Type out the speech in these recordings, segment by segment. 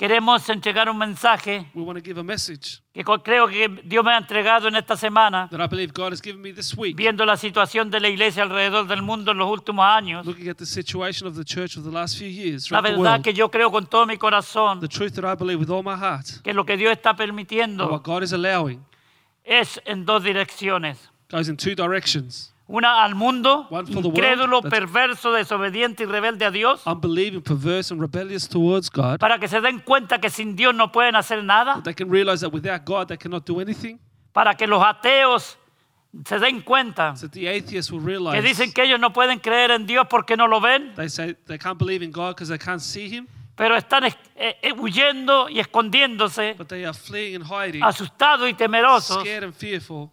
queremos entregar un mensaje we want to give a message que co- creo que Dios me ha entregado en esta semana, that I believe God has given me this week, viendo la situación de la iglesia alrededor del mundo en los últimos años. looking at the situation of the church of the last few years La throughout the verdad world. que yo creo con todo mi corazón The truth that I believe with all my heart, que lo que Dios está and permitiendo what God is allowing, es en dos direcciones. goes in two directions. Una al mundo, One for the world, incrédulo, that's- perverso, desobediente y rebelde a Dios, Unbelieving, perverse, and rebellious towards God, para que se den cuenta que sin Dios no pueden hacer nada, that they can realize that without God they cannot do anything. para que los ateos se den cuenta So that the atheists will que dicen que ellos no pueden creer en Dios porque no lo ven, they say they can't believe in God because they can't see Him, pero están es- eh, eh, huyendo y escondiéndose, but they are fleeing and hiding, asustados y temerosos scared and fearful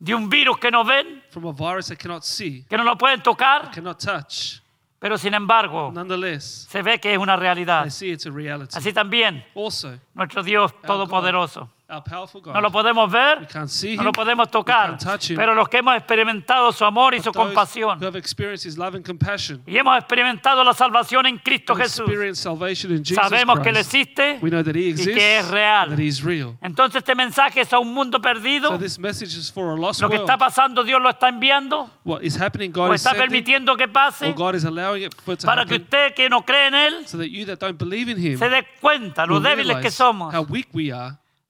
de un virus que no ven, from a virus they cannot see, que no lo pueden tocar, cannot touch. pero sin embargo Nonetheless, se ve que es una realidad. they see it's a reality. Así también Also, nuestro Dios todopoderoso. No lo podemos ver, no lo podemos tocar, pero los que hemos experimentado su amor y su compasión y hemos experimentado la salvación en Cristo Jesús, sabemos que Él existe we know that He y exists, que es real. Entonces este mensaje es a un mundo perdido. Lo que está pasando Dios lo está enviando. What is happening, God o está permitiendo que pase para que usted que no cree en Él so that you that don't believe in Him se dé cuenta lo débiles que somos,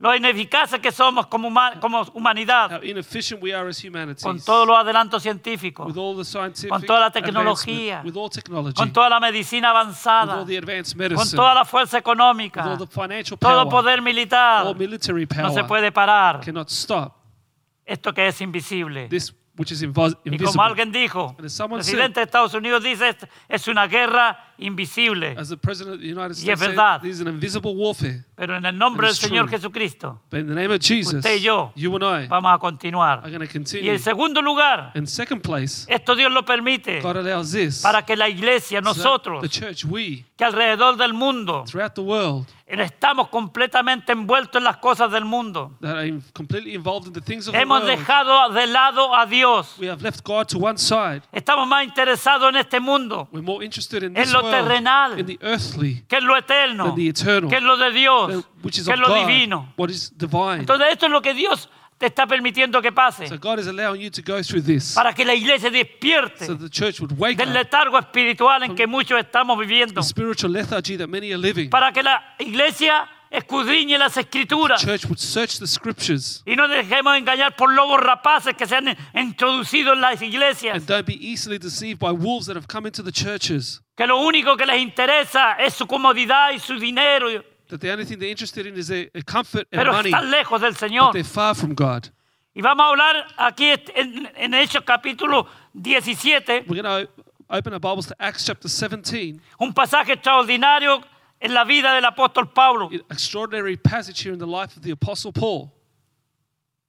lo ineficaces que somos como, huma- como humanidad, con todos los adelantos científicos, con toda la tecnología, con toda la medicina avanzada, con toda la fuerza económica, all the financial todo poder militar. No se puede parar esto que es invisible. this which is Y como invisible. alguien dijo, el presidente de Estados Unidos dice, "Es- es una guerra invisible. As the President of the United Y es States said, verdad. an invisible warfare. Pero en el nombre del Señor true. Jesucristo But in the name of Jesus, Usted y yo you and I vamos a continuar. Y en segundo lugar, In second place, esto Dios lo permite God allows this para que la iglesia, so nosotros, the church, we, que alrededor del mundo throughout the world, estamos completamente envueltos en las cosas del mundo. that completely involved in the things of the Hemos world, dejado de lado a Dios. we have left God to one side. Estamos más interesados en este mundo We're more interested in En this lo world, terrenal. in the earthly, que es lo eterno, than the eternal, que es lo de Dios, than- which is que of lo God, divino. what is divine. Entonces esto es lo que Dios te está permitiendo que pase So God is allowing you to go through this, para que la iglesia despierte so the church would wake del up letargo espiritual en que muchos estamos viviendo, the spiritual lethargy that many are living. para que la iglesia escudriñe las escrituras church would search the scriptures y no dejemos engañar por lobos rapaces que se han introducido en las iglesias, and don't be easily deceived by wolves that have come into the churches. que lo único que les interesa es su comodidad y su dinero, That the only thing they're interested in is their comfort and pero money, están lejos del but Señor. they're far from God. Y vamos a hablar aquí en, en Hechos capítulo 17, We're going to open our Bibles to Acts chapter 17, un pasaje extraordinario en la vida del apóstol Pablo. an extraordinary passage here in the life of the Apostle Paul.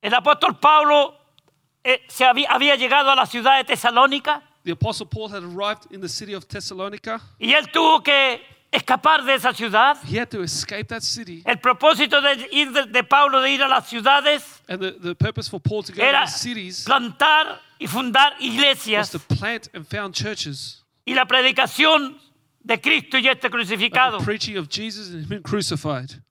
El apóstol Pablo eh, se había, había llegado a la ciudad de Tesalónica The Apostle Paul had arrived in the city of Thessalonica. y él tuvo que escapar de esa ciudad. He had to escape that city, El propósito de, ir de, de Pablo de ir a las ciudades and the, the purpose for Paul to go to era the cities plantar y fundar was iglesias to plant and found churches. y la predicación de Cristo y este crucificado. The preaching of Jesus and Him crucified.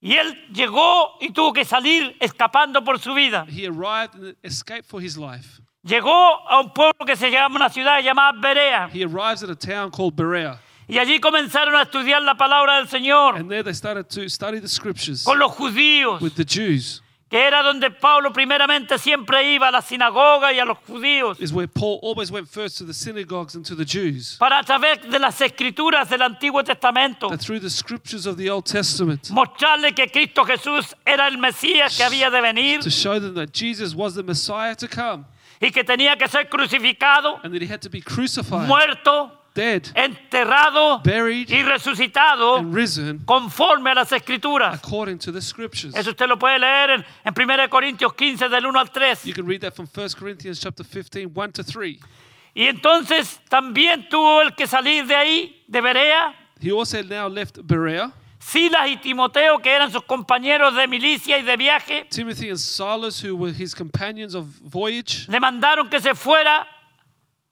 Y él llegó y tuvo que salir escapando por su vida. He arrived and escaped for his life. Llegó a un pueblo que se llama una ciudad llamada Berea. He arrives at a town called Berea, Y allí comenzaron a estudiar la palabra del Señor and there they started to study the scriptures con los judíos, with the Jews. que era donde Pablo primeramente siempre iba a la sinagoga y a los judíos, Is where Paul always went first to the synagogues and to the Jews. para a través de las escrituras del Antiguo Testamento That through the scriptures of the Old Testament, mostrarle que Cristo Jesús era el Mesías que había de venir to show them that Jesus was the Messiah to come, y que tenía que ser crucificado, and that He had to be crucified, muerto, dead, enterrado buried, y resucitado and risen conforme a las escrituras. according to the scriptures. Eso usted lo puede leer en, en 1 Corintios 15 del 1 al 3. You can read that from 1 Corinthians chapter 15, 1 to 3. Y entonces también tuvo el que salir de ahí, de Berea, He also now left Berea. Silas y Timoteo, que eran sus compañeros de milicia y de viaje, Timothy and Silas, who were his companions of voyage, le mandaron que se fuera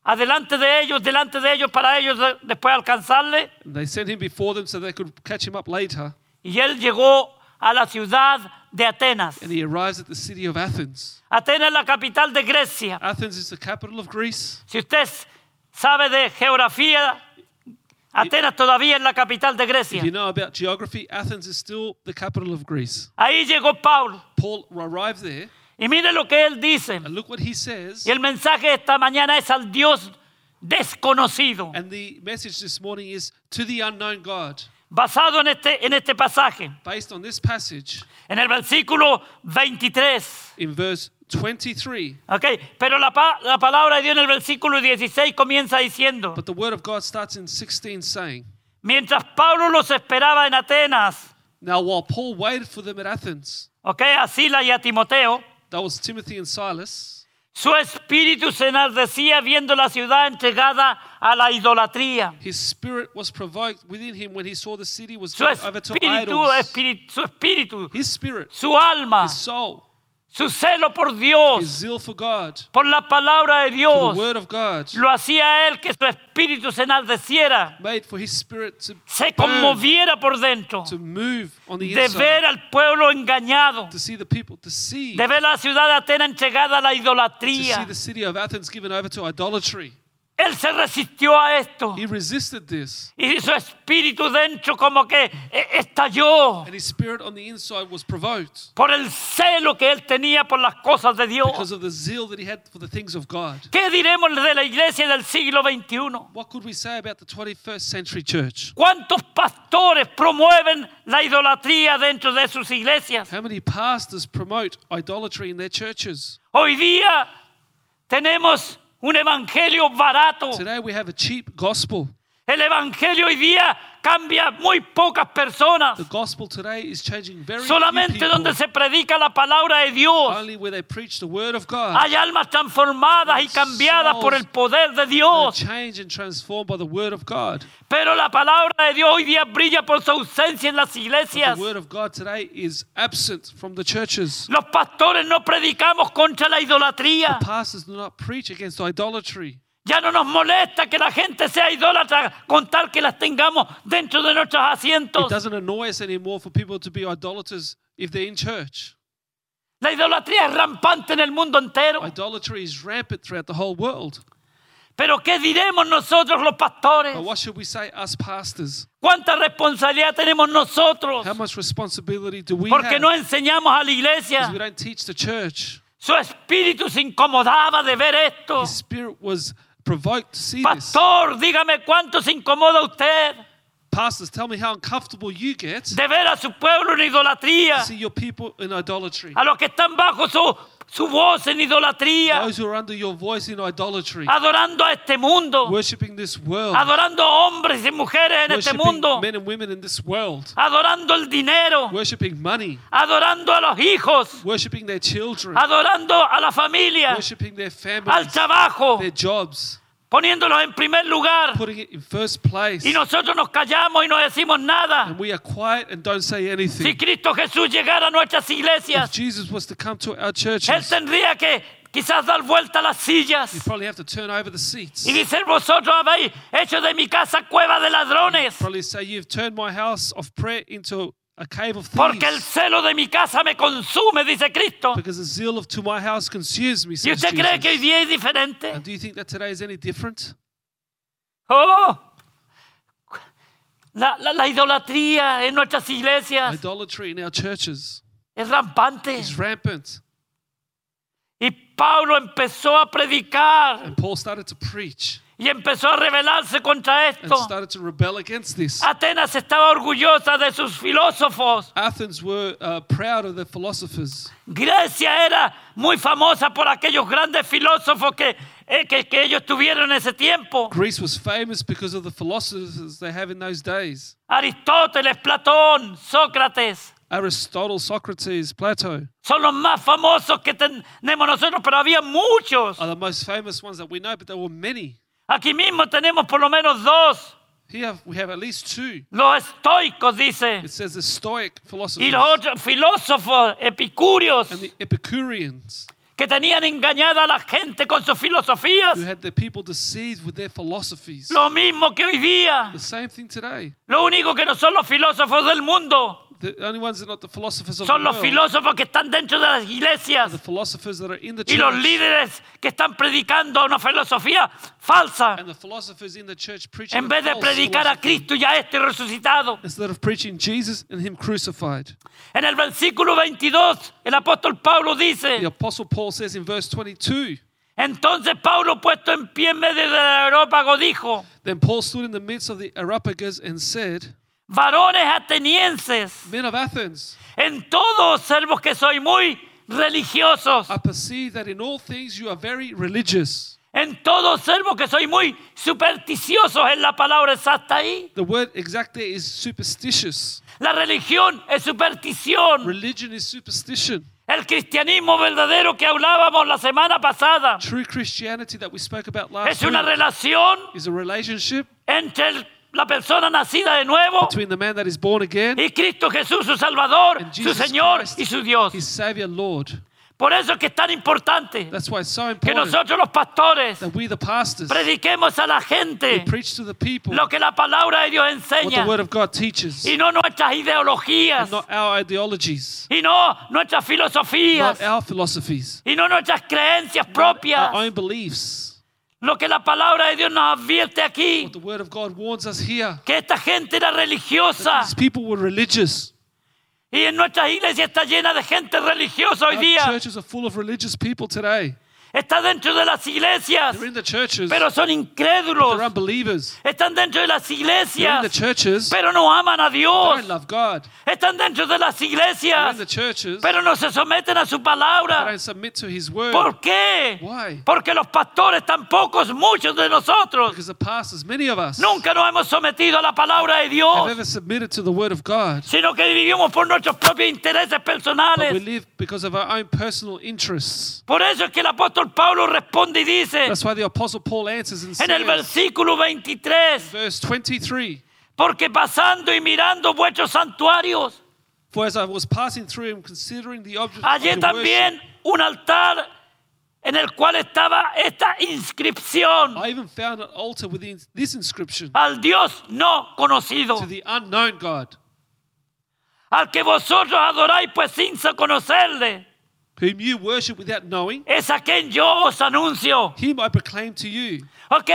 adelante de ellos, delante de ellos, para ellos de- después alcanzarle. and they sent him before them so they could catch him up later. Y él llegó a la ciudad de Atenas. And he arrives at the city of Athens. Atenas es la capital de Grecia. Athens is the capital of Greece. Si usted sabe de geografía, Atenas todavía es la capital de Grecia. If you know about geography, Athens is still the capital of Greece. Ahí llegó Pablo. Paul arrived there, Y mire lo que él dice. and look what he says. Y el mensaje esta mañana es al Dios desconocido, And the message this morning is to the unknown God. basado en este, en este pasaje, Based on this passage en el versículo 23. in verse 23. ¿ok? Pero la, pa- la palabra de Dios en el versículo 16 comienza diciendo, But the word of God starts in 16 saying, mientras Pablo los esperaba en Atenas, Now while Paul waited for them at Athens, ¿ok? a Sila y a Timoteo, that was Timothy and Silas, su espíritu se enardecía viendo la ciudad entregada a la idolatría. his spirit was provoked within him when he saw the city was Su given over to espíritu, idols. espíritu, su espíritu, His spirit, su alma, his soul, su celo por Dios, por la palabra de Dios, lo hacía él que su espíritu se enardeciera, se conmoviera por dentro, to move on the de ver al pueblo engañado, de ver la ciudad de Atenas entregada a la idolatría. Él se resistió a esto He resisted this, y su espíritu dentro como que eh, estalló and his spirit on the inside was provoked por el celo que él tenía por las cosas de Dios. because of the zeal that he had for the things of God. ¿Qué diremos de la iglesia del siglo XXI? What could we say about the 21st century church? ¿Cuántos pastores promueven la idolatría dentro de sus iglesias? How many pastors promote idolatry in their churches? Hoy día tenemos un evangelio barato. Today we have a cheap gospel. El evangelio hoy día cambia muy pocas personas. The gospel today is changing very Solamente donde se predica la palabra de Dios Only where they preach the word of God. hay almas transformadas y cambiadas por el poder de Dios. changed and transformed by the word of God. Pero la palabra de Dios hoy día brilla por su ausencia en las But iglesias. the word of God today is absent from the churches. Los pastores no predicamos contra la idolatría. Pastors do not preach against idolatry. Ya no nos molesta que la gente sea idólatra con tal que las tengamos dentro de nuestros It asientos. doesn't annoy us anymore for people to be idolaters if they're in church. La idolatría es rampante en el mundo entero. Idolatry is rampant throughout the whole world. Pero ¿qué diremos nosotros los pastores? But what should we say, us pastors? ¿Cuánta responsabilidad tenemos nosotros? How much responsibility do we Porque have? no enseñamos a la Because iglesia. we don't teach the church. Su espíritu se incomodaba de ver esto. His spirit was provoked to see this. Pastor, dígame cuánto se incomoda usted Pastors, tell me how uncomfortable you get to de ver a su pueblo en idolatría, see your people in idolatry. a los que están bajo su, su voz en idolatría, Those who are under your voice in idolatry, adorando a este mundo, worshipping this world, adorando hombres y mujeres en este mundo, men and women in this world, adorando el dinero, worshipping money, adorando a los hijos, worshipping their children, adorando a la familia, worshipping their al families, trabajo, their jobs, poniéndolos en primer lugar. putting it in first place. Y nosotros nos callamos y no decimos nada. And we are quiet and don't say Si anything. Cristo Jesús llegara a nuestras If iglesias, Jesus was to come to our Él churches, tendría que quizás dar vuelta a las sillas you probably have to turn over the seats. y decir, vosotros habéis hecho de mi casa cueva de ladrones, Probably say, You've my house of a cave of porque el celo de mi casa me consume, dice Cristo. Because the zeal of to my house consumes me, ¿Y says usted cree que hoy Jesus. día es diferente? And do you think that today is any different? Oh, la, la- la idolatría en nuestras iglesias Idolatry in our churches es rampante. is rampant. Y Pablo empezó a predicar And Paul started to preach. Y empezó a rebelarse contra and esto. started to rebel against this. Atenas estaba orgullosa de sus filósofos. Athens were uh, proud of their philosophers. Grecia era muy famosa por aquellos grandes filósofos que, eh, que, que ellos tuvieron en ese tiempo. Greece was famous because of the philosophers they have in those days. Aristóteles, Platón, Sócrates. Aristotle, Socrates, Plato Son los más famosos que tenemos nosotros, pero había muchos. are the most famous ones that we know, but there were many. Aquí mismo tenemos por lo menos dos. Here we have at least two. Los estoicos, dice. It says the Stoic Y philosophers los otros filósofos epicúreos and the Epicureans, que tenían engañada a la gente con sus filosofías. who had the people deceived with their philosophies. Lo mismo que hoy día. The same thing today. Lo único que no son los filósofos del mundo. The only ones that are not the philosophers of Son los filósofos que están dentro de las iglesias the philosophers that are in the y los church, líderes que están predicando una filosofía falsa and the philosophers in the church preaching en vez de false predicar a Cristo y a este resucitado. instead of preaching Jesus and Him crucified. En el versículo 22, el apóstol Pablo The dice, Apostle Paul says in verse 22, entonces Pablo puesto en pie en medio del aerópago dijo, Then Paul stood in the midst of the Areopagus and said, varones atenienses, Men of Athens, en todo observo que soy muy religiosos, I perceive that in all things you are very religious. en todo observo que soy muy supersticiosos en la palabra exacta ahí. The word exact there is superstitious. La religión es superstición. Religion is superstition. El cristianismo verdadero que hablábamos la semana pasada True Christianity that we spoke about last es una relación is a relationship entre el- la persona nacida de nuevo between the man that is born again y Cristo Jesús, su Salvador, and su Señor Christ, y su Dios. his Savior Lord. Por eso es que es tan importante That's why it's so que important nosotros los pastores that we, the pastors, prediquemos a la gente preach to the people lo que la palabra de Dios what enseña Word of God teaches, y no nuestras ideologías and not our ideologies, y no nuestras filosofías not our philosophies, y no nuestras creencias our propias. own beliefs. Lo que la palabra de Dios nos advierte aquí, What the Word of God warns us here. que esta gente era religiosa These people were religious. y en nuestras iglesias está llena de gente religiosa hoy Our día. churches are full of religious people today. Está dentro de las iglesias, They're in the churches, pero son they're incrédulos. unbelievers. Están dentro de las They're in the iglesias, churches, they pero no aman a Dios. don't love God. Están dentro de las They're iglesias, in the churches, pero no se someten a su they palabra. don't submit to His Word. ¿Por qué? Why? Porque los pastores, tan pocos, muchos de nosotros, Because the pastors, many of us, nunca nos hemos sometido a la palabra de have Dios, ever submitted to the Word of God. sino que vivimos por nuestros propios intereses But we personales. live because of our own personal interests. Por eso es que el apóstol Pablo responde y dice That's why the Apostle Paul answers and en el says, versículo 23, verse 23, porque pasando y mirando vuestros santuarios, For as I was passing through and considering the object of hallé your también worship, un altar en el cual estaba esta inscripción I even found an altar with in- this inscription al Dios no conocido, to the unknown God, al que vosotros adoráis pues sin conocerle. Whom you worship without knowing. Es a quien yo os anuncio. Him I proclaim to you. Ok,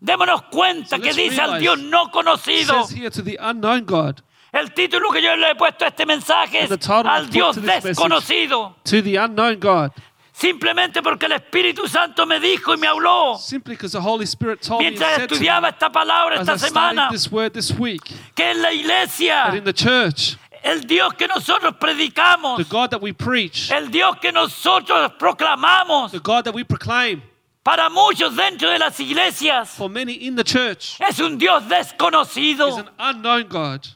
démonos cuenta So que dice al Dios no conocido. says here to the unknown God, El título que yo le he puesto a este mensaje es al Dios desconocido. to the unknown God, Simplemente porque el Espíritu Santo me dijo y me habló simply because the Holy Spirit told mientras estudiaba esta palabra esta semana this word this week, que en la iglesia in the church, el Dios que nosotros predicamos, the God that we preach, el Dios que nosotros proclamamos the God that we proclaim, para muchos dentro de las iglesias for many in the church, es un Dios is desconocido. an unknown God.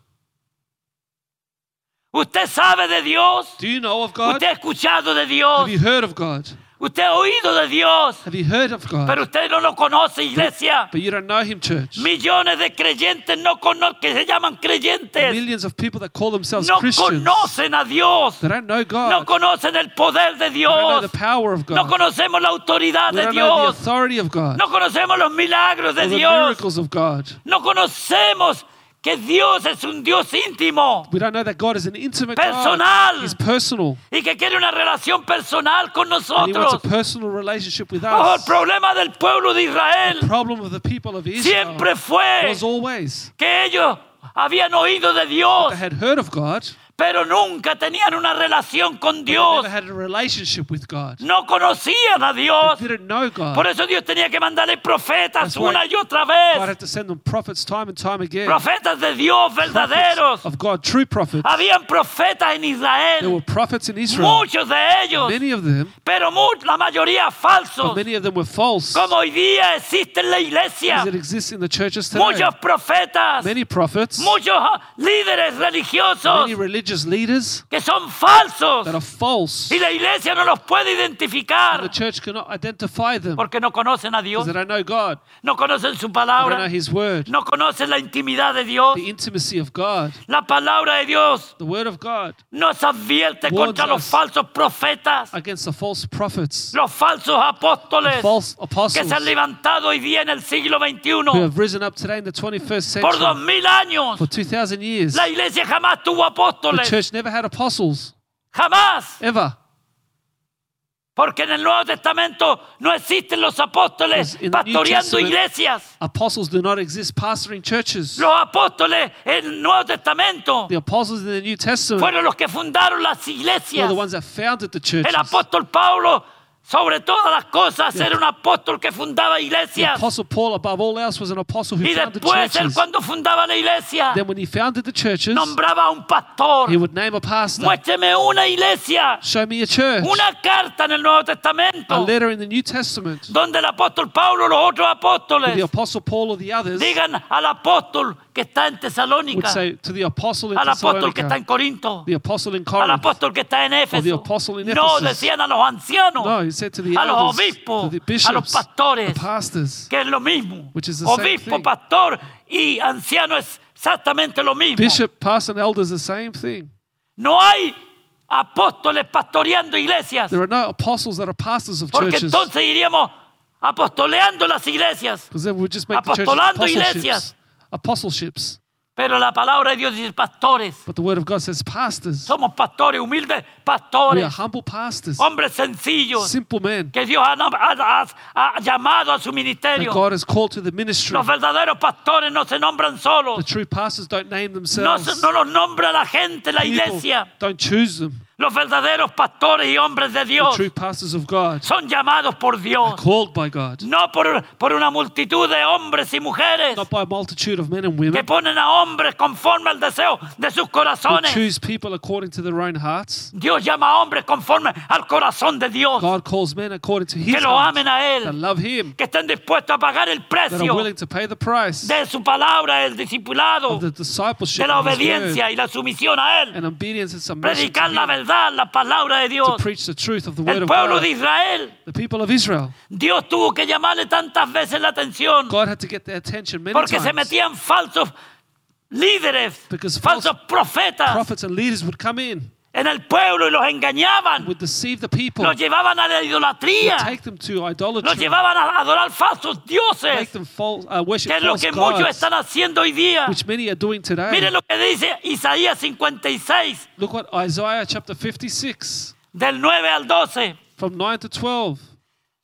Usted sabe de Dios, Do you know of God? usted ha escuchado de Dios, Have you heard of God? Usted ha oído de Dios, Have you heard of God? pero usted no lo conoce, iglesia. But you don't know Him, church. Millones de creyentes no cono- que se llaman creyentes Millions of people that call themselves no Christians, conocen a Dios, they don't know no conocen el poder de They don't know Dios, the power of no God. conocemos la autoridad We de don't know the Dios, authority of God. no conocemos los milagros de Or the Dios, miracles of God. no conocemos que Dios es un Dios íntimo We don't know that God is an intimate Personal. God. He's personal. y que quiere una relación personal con And He wants a nosotros. personal relationship with el us. problema del pueblo de Israel The problem of the people of Israel siempre fue was always que ellos habían oído de Dios, they had heard of God, pero nunca tenían una relación con Dios. No conocían a Dios. Por eso Dios tenía que mandarle profetas una y otra vez. Profetas de Dios verdaderos. of God, true prophets. Habían profetas en There Israel. were prophets in Israel. Muchos de ellos. Many of them, Pero la mayoría falsos. many of them were false. Como hoy día existe en la iglesia. Muchos profetas. Many prophets, Muchos ah, líderes religiosos religious leaders que son falsos. that are false. Y la iglesia no los puede And the identificar church cannot identify them porque no conocen a Dios, because they don't know God. no conocen su They don't know palabra, His word, no conocen la intimidad de Dios. the intimacy of God, La palabra de Dios the word of God nos advierte contra los falsos profetas, against the false prophets, los falsos apóstoles false que apostles se han levantado hoy día en el siglo who XXI have risen up today in the 21st por dos century mil años. for 2,000 years. La iglesia jamás tuvo The church never had apostles, jamás. ever. Porque en el Nuevo Testamento no existen los apóstoles Because in the New pastoreando iglesias. Apostles do not exist pastoring churches. Los apóstoles en el Nuevo Testamento The apostles in the New Testament fueron los que fundaron las iglesias. were the ones that founded the churches. El apóstol Pablo, sobre todas las cosas, era un apóstol que fundaba The apostle Paul, above all else, was an apostle who Y founded después él churches. cuando fundaba la iglesia, Then when he founded the churches, nombraba a un pastor. he would name a pastor. Muéstreme una iglesia, Show me a church. una carta en el Nuevo A letter in the New Testament. donde el apóstol Pablo los otros The apostle Paul or the others digan al apóstol que está en would Tesalónica, say to the apostle in al apóstol que está en Corinto, the apostle in al Corinth. apóstol que está en the Éfeso. apostle in No, Ephesus. decían a los ancianos, No, he said to the a los obispos, to the a los bishops, pastores, the pastors. que es lo mismo. Which is the same Obispo, thing. pastor y anciano es exactamente lo mismo. Bishop, pastor, and elders, the same thing. No hay apóstoles pastoreando iglesias, There are no apostles that are pastors of porque churches. entonces iríamos apostoleando las iglesias. Because then we'll just make the churches Apostolando iglesias. Apostleships. Pero la palabra de Dios dice pastores. But the word of God says pastors. Somos pastores, humildes We are humble pastors, hombres sencillos simple men que Dios ha, ha- ha- llamado a su that ministerio. God has called to the ministry. Los verdaderos pastores no se nombran The true pastors don't name themselves. se- no los nombra la gente, la People iglesia. don't choose them. Los verdaderos pastores y hombres de The Dios true pastors of God son llamados por Dios. called by God, No por, por una multitud de hombres y mujeres not by a multitude of men and que women ponen a hombres conforme al deseo de sus who corazones. choose people according to their own hearts. Dios llama a hombres conforme al corazón de Dios. God calls men according to His Que lo heart, amen a that Él. love Him, Que estén dispuestos a pagar el that are precio willing to pay the price de su palabra, el discipulado, of the discipleship, de la of His word, obediencia y la sumisión a Él. and obedience and submission to, Predicar la Him, verdad, la palabra de to preach the truth of the word El of God. de Israel, The people of Israel, Dios tuvo que llamarle tantas veces la atención. God had to get their attention many porque se times. metían falsos líderes, Because falsos profetas. Prophets and leaders would come in, en el pueblo y los engañaban, would deceive the people, los llevaban a la idolatría, take them to los llevaban a adorar falsos dioses, them false, uh, worship que es lo que muchos gods, están haciendo hoy día. which many are doing today. Miren lo que dice Isaías 56, Look what Isaiah chapter 56, del 9 al 12. from 9 to 12.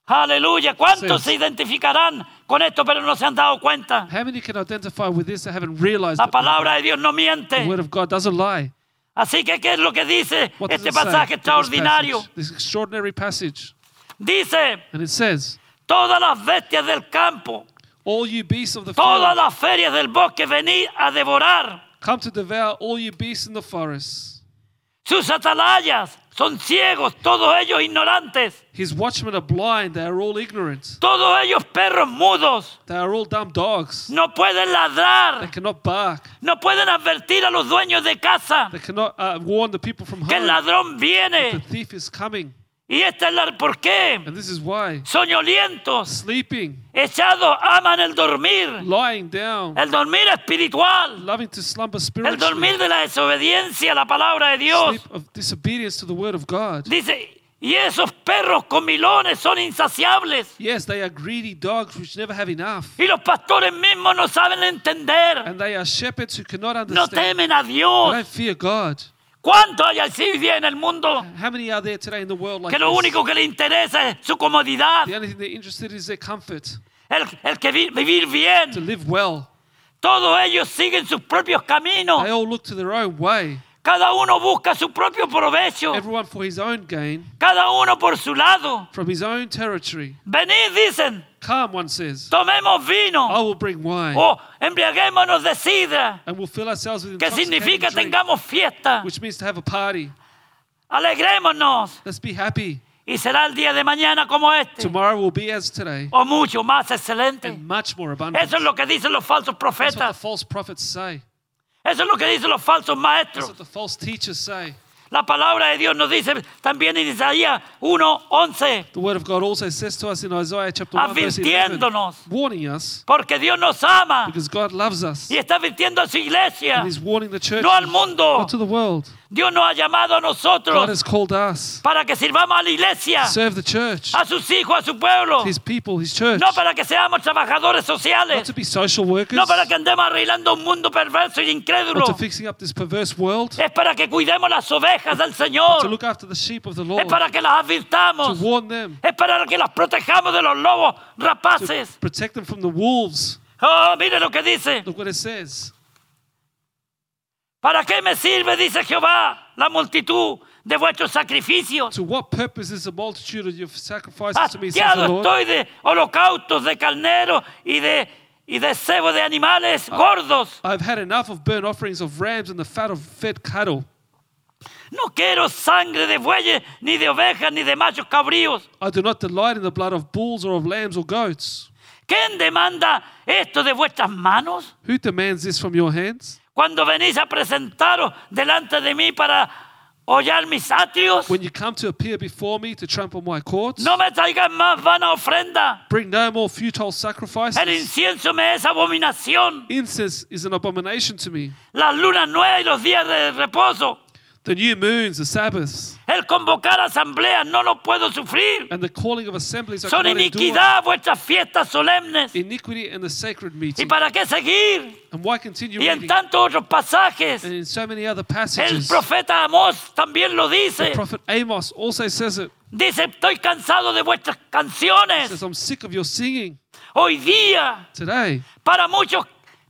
Aleluya. ¿Cuántos se identificarán con esto pero no se han dado cuenta? How many can identify with this that haven't realized La palabra de Dios no the miente. word of God doesn't lie? Así que, ¿qué es lo que dice What este pasaje extraordinario? passage? This extraordinary passage. Dice, And it says, todas las bestias del campo, All you beasts of the todas las ferias del bosque, venid a devorar. come to devour all you beasts in the forests. Sus atalayas son ciegos, todos ellos ignorantes. His watchmen are blind, they are all ignorant. Todos ellos perros mudos. They are all dumb dogs. No pueden They ladrar. cannot bark. No pueden advertir a los dueños de casa They cannot uh, warn the people from que el home. ladrón The viene. thief is coming. Y esta es la... ¿Por qué? And this is why. Soñolientos, Sleeping, echados, aman el dormir. lying down, El dormir espiritual. loving to slumber El spiritually. dormir de la desobediencia a la palabra de Dios. Sleep of disobedience to the word of God. Dice, y esos perros comilones son insaciables. Yes, they are greedy dogs which never have enough. Y los pastores mismos no saben entender. And they are shepherds who cannot No understand. temen a They Dios. don't fear God. ¿Cuánto hay así hoy día en el mundo How many are there today in the world like que lo this? único que le interesa es su comodidad? The only thing they're interested in is their comfort, El, el que vi- vivir to bien. live well. Todos ellos siguen sus propios caminos. They all look to their own way. Cada uno busca su propio provecho, Everyone for his own gain, cada uno por su lado. from his own territory. Venid, dicen, Come, one says, tomemos I vino will bring wine, o embriaguémonos de sidra, and we'll fill ourselves with que significa drink, tengamos fiesta, which means to have a party. alegrémonos. Let's be happy. Y será el día de mañana como este, Tomorrow will be as today, o mucho más excelente. and much more abundant. Eso es lo que dicen los falsos That's what the profetas. false prophets say. Eso es lo que dicen los falsos That's maestros. what the false teachers say. La palabra de Dios nos dice también en Isaías 1:11, The word of God also says to us in Isaiah chapter 1, verse 11, advirtiéndonos, warning us porque Dios nos ama because God loves us. y está advirtiendo a su iglesia. And He's warning the church, No al mundo. not to the world. Dios nos ha llamado a God nosotros has called us para que sirvamos a la iglesia, serve the church, a sus hijos, a su pueblo. His people, His church, No para que seamos trabajadores not sociales, to be social workers, no para que andemos arreglando un mundo perverso y incrédulo. not to fixing up this perverse world, Es para que cuidemos las ovejas del to Señor. look after the sheep of the Es Lord, para que las to advirtamos. warn them, Es para que las protejamos de los lobos to rapaces. protect them from the wolves. Oh, mire lo que dice. Look what it says. ¿Para qué me sirve, dice Jehová, la multitud de vuestros sacrificios? To what purpose is the multitude of your sacrifices to me, says the Lord? estoy de holocaustos, de carneros y de, y de cebo de animales gordos. I've had enough of burnt offerings of rams and the fat of fed cattle. No quiero sangre de bueyes, ni de ovejas, ni de machos cabríos. I do not delight in the blood of bulls or of lambs or goats. ¿Quién demanda esto de vuestras manos? Who demands this from your hands? Cuando venís a presentaros delante de mí para hollar mis atrios, When you come to appear before me to trample my courts, no me traigan más vana ofrenda. bring no more futile El sacrifices. incienso me es abominación. Incense is an abomination to me. Las lunas nuevas y los días de reposo. The new moons, the Sabbaths, El convocar asambleas no lo puedo sufrir. and the calling of assemblies I Son iniquidad vuestras fiestas solemnes. Iniquity and the sacred ¿Y meeting. para qué seguir? And why continue Y en tantos otros pasajes. And in so many other El passages, profeta Amós también lo dice. Prophet Amos also says it. Dice, estoy cansado de vuestras canciones. Says, I'm sick of your singing Hoy día, today. para muchos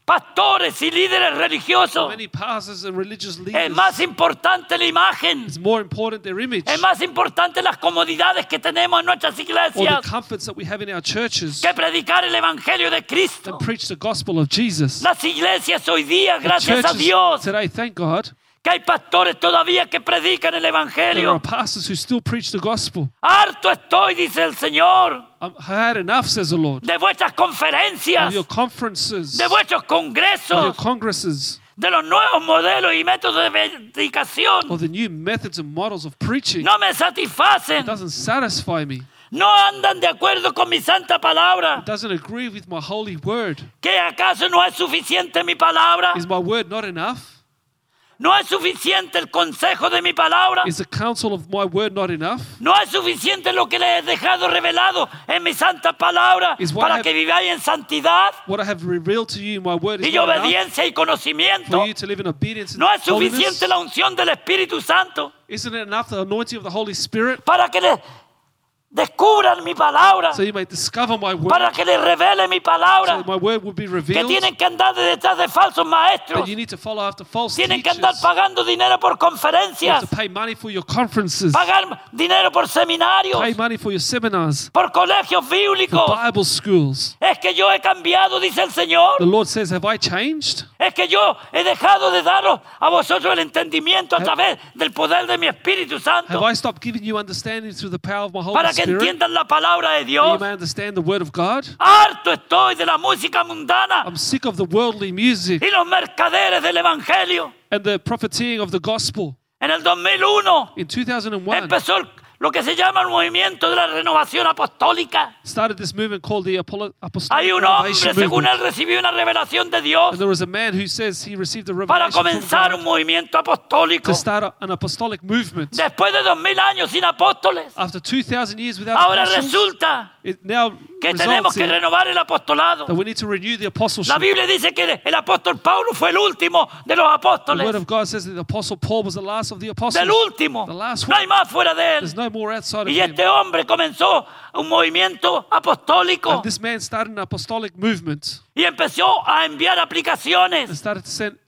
pastores y líderes religiosos, Many pastors and religious es leaders. más importante la imagen. It's more important their image Es más importante las comodidades que tenemos en nuestras or the iglesias comforts that we have in our churches que predicar el evangelio de Cristo. than preach the gospel of Jesus. Las iglesias hoy día, The gracias a churches Dios, today, thank God, que hay pastores todavía que predican el there are evangelio. pastors who still preach the gospel. Harto estoy, dice el Señor, I've had enough, says the Lord, de vuestras conferencias, of your conferences, de vuestros of your congresos, congresses, de los nuevos modelos y métodos de predicación. or the new methods and models of preaching. No me It satisfacen. doesn't satisfy me. No andan de acuerdo con mi santa palabra. It doesn't agree with my holy word. ¿Que acaso no es suficiente mi palabra? Is my word not enough? ¿No es suficiente el consejo de mi palabra? Is the counsel of my word not enough? ¿No es suficiente lo que le he dejado revelado en mi santa palabra Is what I para have- que viváis en santidad What I have revealed to you in my word is y obediencia y conocimiento? for you to live in obedience ¿No es holiness? suficiente la unción del Espíritu Santo Isn't it enough the anointing of the Holy Spirit para que le descubran mi palabra? so you may discover my word, Para que le revele mi so palabra? that my word will be Que revealed? tienen que andar detrás de falsos maestros. But you need to follow after false Tienen que andar pagando dinero por You have conferencias, to pay money for your conferences, pagar dinero por seminarios, pay money for your seminars, por colegios for bíblicos. Bible schools. Es que yo he cambiado, dice el Señor. The Lord says, Have I changed? Es que yo he dejado de daros a vosotros el entendimiento a través del poder de mi Espíritu Have Santo I stopped giving you understanding through the power of my Holy que Spirit? Entiendan la palabra de Dios. you understand the word of God. Harto estoy de la música mundana I'm sick of the worldly music y los mercaderes del Evangelio. and the prophesying of the gospel. En el 2001 In 2001, empezó el- lo que se llama el movimiento de la renovación apostólica. started this movement called the Apollo- Hay Apostolic un hombre, según él, recibió una revelación de Dios And there was a man who says he received a para comenzar un movimiento apostólico. to start a- an apostolic movement. Después de dos mil años sin apóstoles, After 2,000 years without ahora resulta que tenemos que renovar el apostolado. that we need to renew the La. Biblia dice que el apóstol Pablo fue el último de los The word apóstoles. of God says that the apostle Paul was the last of the apostles. Del último. The last No hay más fuera de él. Y este hombre comenzó un movimiento apostólico And this man started an apostolic movement y empezó a enviar aplicaciones started to send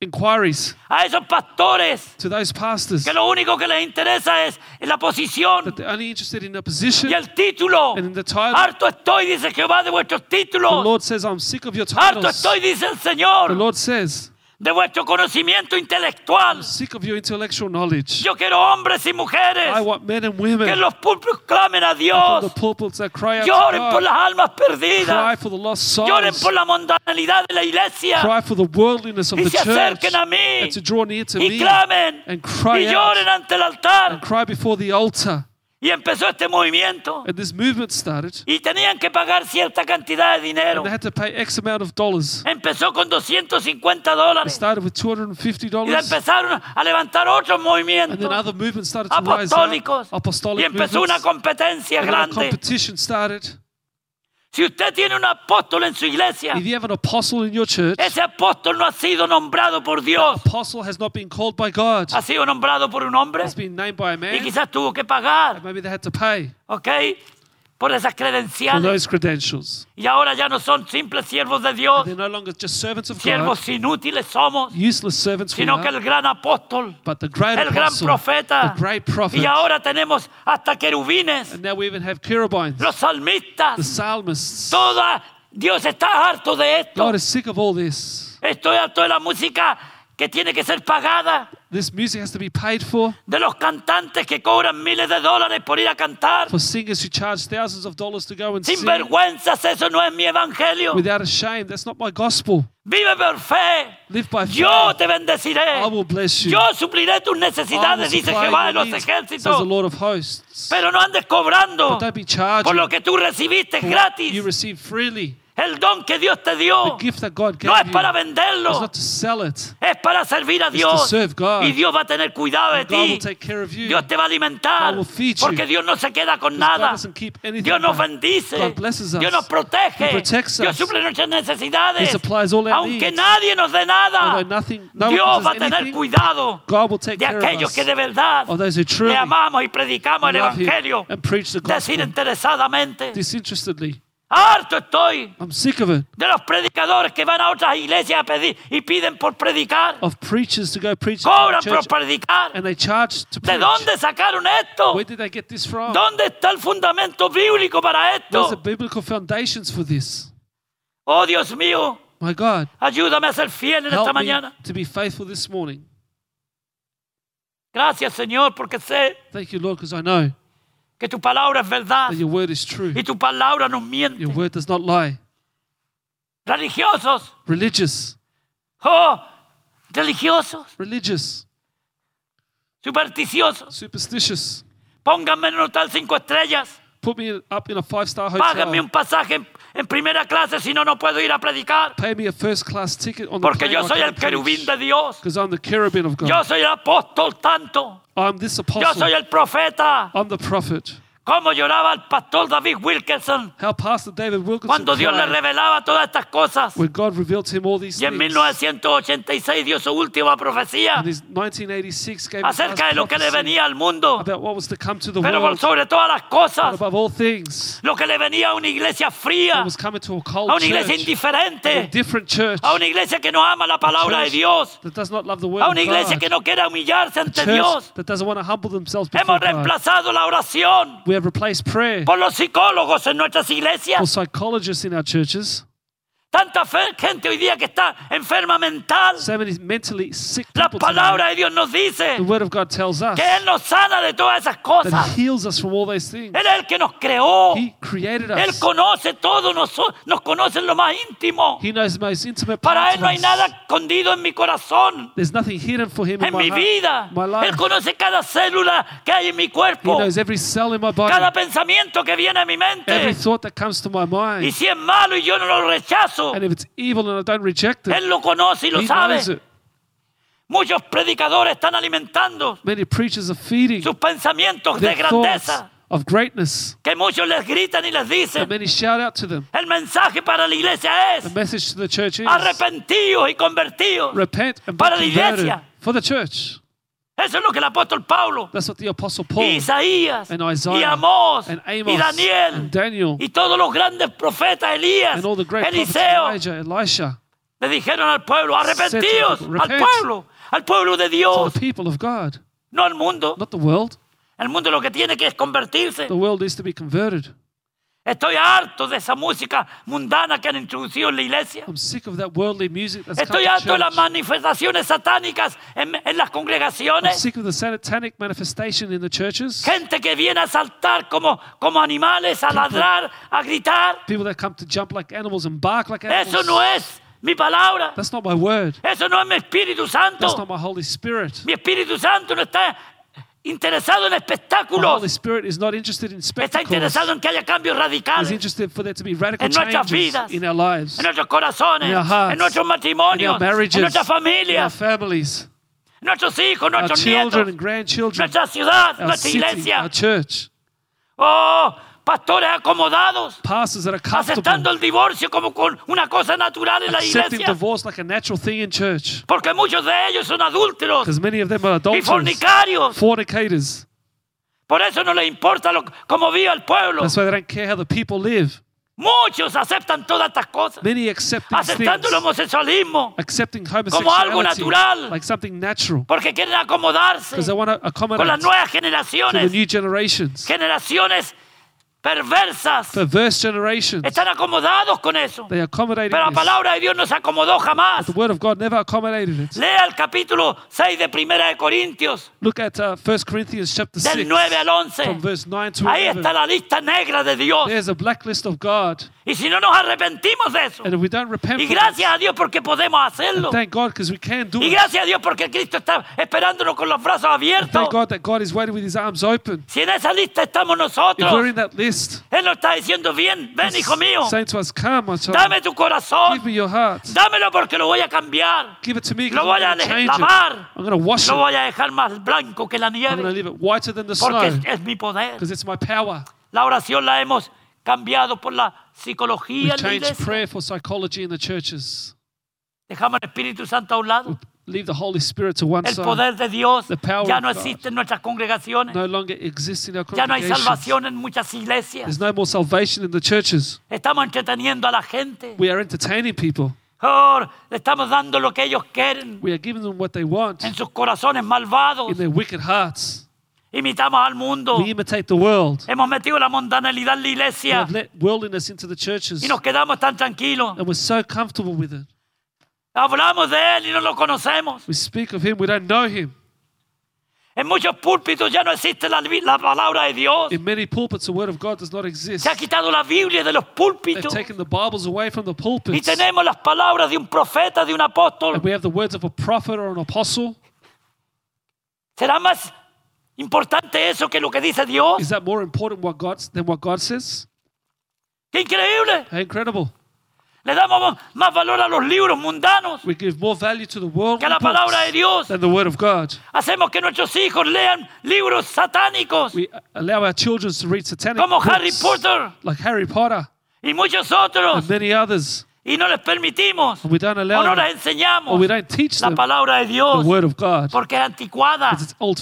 inquiries a esos pastores to those pastors que lo único que les interesa es la posición that they're only interested in a position. y el título. And in the title, Harto estoy, dice Jehová, de vuestros the títulos. Lord says, I'm sick of your Harto titles. estoy, dice el The Señor, Lord says, de vuestro conocimiento intelectual. sick of your intellectual knowledge. Yo quiero hombres y mujeres I want men and que women en los púlpitos clamen a Dios. the pulpits that cry out Lloren to por las almas cry perdidas. for the lost Lloren souls, por la mundanalidad de la iglesia. cry for the worldliness of Y the se church, a mí and to draw near to y me clamen and cry y out lloren ante el altar. and cry before the altar. Y empezó este movimiento. And this movement started, Y tenían que pagar cierta cantidad de dinero. and they had to pay X amount of dollars. Empezó con 250 It dólares. started with Y $250, empezaron a levantar otros and movimientos then other movements started to rise apostólicos. up. Apostolic Y empezó una competencia And then a grande. competition started. Si usted tiene un apóstol en su iglesia, If you have an apostle in your church, ese apóstol no ha sido nombrado por Dios. apostle has not been called by God. Ha sido nombrado por un hombre It's been named by a y man. quizás tuvo que pagar, Maybe they had to pay ¿ok? Por esas credenciales. Y ahora ya no son simples siervos de Dios, They're no longer just servants of God, siervos inútiles somos, sino que el gran apóstol, but the great el gran apostle, profeta. the great prophet. Y ahora tenemos hasta querubines, And now we even have cherubines, los the salmistas, psalmists. toda. Dios está harto de esto. God is sick of all this. Estoy harto de la música que tiene que ser pagada, This music has to be paid for. de los cantantes que cobran miles de dólares por ir a cantar. For singers who charge thousands of dollars to go and Sin sing vergüenzas, eso no es mi evangelio. without a shame. That's not my gospel. Vive por fe. Live by faith. Yo te bendeciré. I will bless you. Yo supliré tus I will necesidades, dice supply Jehová de los needs, says the. Lord of hosts. Pero no andes cobrando But don't be por charging lo que tú recibiste gratis. you receive freely. El don que Dios te dio no es para venderlo, es para servir a Dios. Y Dios va a tener cuidado de ti. Dios te va a alimentar porque Dios no se queda con nada. Dios nos bendice. Dios nos protege. Dios suple nuestras necesidades. Aunque nadie nos dé nada, Dios va a tener cuidado de aquellos que de verdad le amamos y predicamos el Evangelio and preach Harto estoy I'm sick of it. de los predicadores que van a otras iglesias a pedir y piden por predicar. Of preachers to go preach Cobran por predicar. and they charge to ¿De preach. dónde sacaron esto? Where did they get this from? ¿Dónde está el fundamento bíblico para Where's the esto? biblical foundations for this? Oh Dios mío, My God, ayúdame a ser fiel en esta me mañana. to be faithful this morning. Gracias Señor porque sé Thank you, Lord, because I know que tu palabra es verdad that your word is true. y tu palabra nos miente. Your word does not lie. Religiosos, Religious, oh, religiosos, religious, supersticiosos. superstitious. Pónganme en un hotel cinco estrellas. Put me up in a five star Páganme hotel. un pasaje en, en primera clase si no, no puedo ir a predicar. Pay me a first class ticket on the Porque plane yo soy el querubín de Dios. Because I'm the cherubim of Yo God. soy el apóstol tanto. I'm this Yo apostle. soy el profeta. I'm the prophet. Como lloraba el pastor David Wilkerson How Pastor David Wilkinson cuando Dios le cried revelaba todas estas cosas. when God revealed to him all these Y en things. 1986 dio su última profecía his 1986 gave his acerca de lo que le prophecy venía al mundo. about what was to come to the Pero por world. sobre todas las But cosas, above all things, lo que le venía a una iglesia what fría, was coming to a cold a una iglesia church, a indiferente, different church, a una iglesia que no ama la palabra de church Dios, that does not love the word a of una iglesia que God, no quiere humillarse a ante church Dios. that doesn't want to humble themselves before Hemos God. reemplazado la oración We have replaced prayer por los psicólogos en nuestras for iglesias. psychologists in our churches. Tanta gente hoy día que está enferma mental. La palabra de Dios nos dice The word of God tells us que Él nos sana de todas esas cosas. He heals us from all those things. Él es el que nos creó. Él conoce todo, nos, nos conoce lo más íntimo. He knows the most intimate Para Él no hay nada escondido en mi corazón, There's nothing hidden for Him in en my mi vida. Él conoce cada célula que hay en mi He cuerpo, knows every cell in my body, cada pensamiento que viene a mi mente. every thought that comes to my Y si es malo y yo no lo rechazo, And if it's evil and I don't reject it, Él lo conoce y lo He sabe. knows it. Muchos predicadores están alimentando Many preachers are feeding sus pensamientos de grandeza, of greatness. que muchos les gritan y les dicen. many shout out to them. El mensaje para la iglesia The message to the church is arrepentidos y convertidos. repent and be Para la iglesia. for the church. Eso es lo que el apóstol Pablo, That's what the Apostle y Paul Isaías, and y Isaiah Amós, and y Amos Daniel, and Daniel y todos los grandes profetas, Elías, and all the great prophets Eliseo, Elijah, Elisha, Le dijeron al pueblo, Said arrepentíos, people, al pueblo, al pueblo de To Dios, the people of God, no al mundo. not the world. El mundo lo que tiene que es convertirse. The world needs to be converted. Estoy harto de esa música mundana que han introducido en la iglesia. I'm sick of that worldly music that's Estoy to harto de las manifestaciones satánicas en, en las I'm congregaciones. sick of the satanic manifestation in the churches. Gente que viene a saltar como, como animales, a ladrar, a gritar. People that come to jump like animals and bark like Eso animals. no es mi palabra. That's not my word. Eso no es mi Espíritu Santo. That's not my Holy Spirit. Mi Espíritu Santo no está interesado en espectáculos. Spirit is not interested in Está interesado en que haya cambios radicales interested for there to be radical En nuestras changes vidas. in our lives, en nuestros corazones, in our hearts, en nuestros matrimonios, marriages, en nuestras in our familias, families, nuestros hijos, nuestros children nietos, and grandchildren, nuestra ciudad, nuestra iglesia. our church. Oh, pastores acomodados, Pastors that are aceptando el divorcio como con una cosa natural en la iglesia. like a natural thing in church. Porque muchos de ellos son adúlteros Because many of them are y fornicarios. fornicators. Por eso no les importa lo, cómo viva el pueblo. That's why they don't care how the people live. Muchos aceptan todas estas cosas, Many accept aceptando el homosexualismo, accepting algo natural. like something natural. porque quieren acomodarse Because they want to con las nuevas generaciones. generaciones perversas Perverse generations. están acomodados con eso. They accommodate Pero la palabra de Dios no se acomodó jamás. The word of God never accommodated it. Lea el capítulo 6 de Primera de Corintios, Look at uh, 1 Corinthians chapter del 6 9 al 11. from verse 9 to Ahí 11. está la lista negra de Dios. There's a blacklist of God. Y si no nos arrepentimos de eso, And if we don't repent y gracias a Dios porque podemos hacerlo, it, thank God because we can do y it. gracias a Dios porque Cristo está esperándonos con los brazos abiertos. Thank God that God is waiting with his arms open. Si en esa lista estamos If we're nosotros, in that list, Él nos está diciendo bien, ven hijo mío, saying to us, Come, my child, dame tu corazón, give me your heart. dámelo porque lo voy a cambiar. Give it to me Lo voy a I'm going to de- change lavar. I'm going to wash Lo it. voy a dejar más blanco que la I'm going to nieve leave it whiter than the porque snow es, es mi poder. because it's my power. La oración la hemos cambiado por la psicología We've en la changed iglesia. prayer for psychology in the churches. Dejamos el Espíritu Santo a un lado. Leave the Holy Spirit to one El side. poder de Dios The power ya of God. existe en nuestras congregaciones. No longer exists in our Ya no hay congregations. salvación en muchas iglesias. There's no more salvation in the churches. Estamos entreteniendo a la gente. We are entertaining people. Oh, le estamos dando lo que ellos quieren We are giving them what they want en sus corazones malvados. in their wicked hearts. Imitamos al mundo. We imitate the world. Hemos metido la mundanalidad en la We iglesia have let worldliness into the churches y nos quedamos tan tranquilos. and we're so comfortable with it. Hablamos de él y no lo conocemos. We speak of him, we don't know him. En muchos púlpitos ya no existe la, la palabra de Dios. In many pulpits, the word of God does not exist. Se ha quitado la Biblia de los They've púlpitos taken the Bibles away from the y pulpits. tenemos las palabras de un profeta, de un apóstol. And we have the words of a prophet or an apostle. ¿Será más importante eso que lo que dice Dios? Is that more important what God, than what God says? ¡Qué increíble! How incredible. Le damos más valor a los libros mundanos We give more value to the world que a la palabra de Dios. than the word of God. Hacemos que nuestros hijos lean libros satánicos We allow our children to read satanic como books Harry Potter like Harry Potter y muchos otros and many others. y no les permitimos And we don't o allow no them, les enseñamos or we don't teach la them palabra de the Dios word of God porque es anticuada. because it's old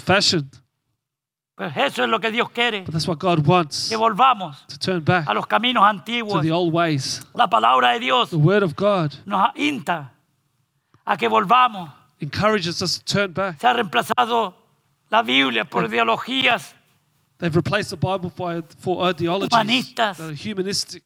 Pues eso es lo que Dios quiere, But that's what God wants que volvamos to turn back a los caminos to antiguos. the old ways. La palabra de Dios The word of God nos insta a que volvamos. encourages us to turn back. Se ha reemplazado la Biblia por ideologías They've replaced the Bible by, for ideologies Humanistas. that are humanistic.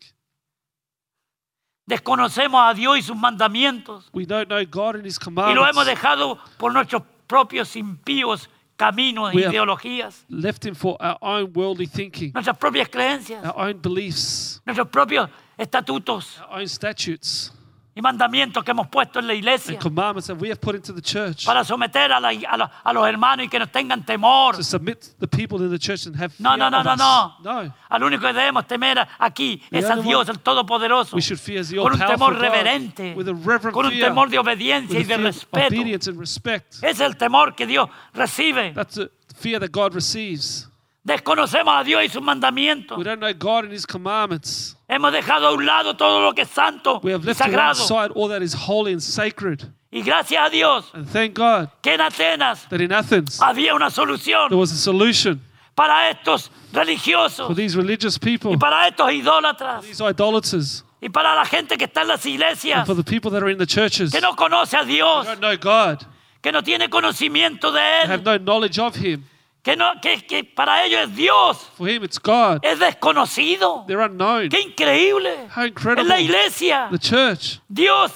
Desconocemos a Dios y sus mandamientos We don't know God and His y lo hemos commandments. dejado por nuestros propios impíos caminos We ideologías, Left Him for our own worldly thinking, nuestras propias creencias, our own beliefs, nuestros propios estatutos. our own statutes y mandamientos que hemos puesto en la iglesia and commandments that we have put into the church para someter a, la- a la- a los hermanos y que nos tengan temor. to submit the people in the church and have No, fear no, no, of no, us. no. No, Al único que debemos temer aquí es a only Dios, el Todopoderoso, we should fear the con un all-powerful temor God reverente, with a reverent con un fear, temor de obediencia y with de fear of respeto. obedience and respect. Es el temor que Dios recibe. That's the fear that God receives. Desconocemos a Dios y sus mandamientos. We don't know God and His commandments. Hemos dejado a un lado todo lo que es santo We have y left to one sagrado. side all that is holy and sacred. Y gracias a Dios And thank God que en Atenas that in Athens había una there solución was a solution para estos for religiosos these religious people, y para estos idólatras these idolaters, Y para la gente que está en las And iglesias, for the people that are in the churches que no conoce a Dios, don't know God, que no tiene conocimiento de have Él, no knowledge of Him. Que, no, que, que para ellos es Dios, For Him, it's God. es desconocido. They're unknown. ¡Qué increíble! How incredible. la iglesia, The church. Dios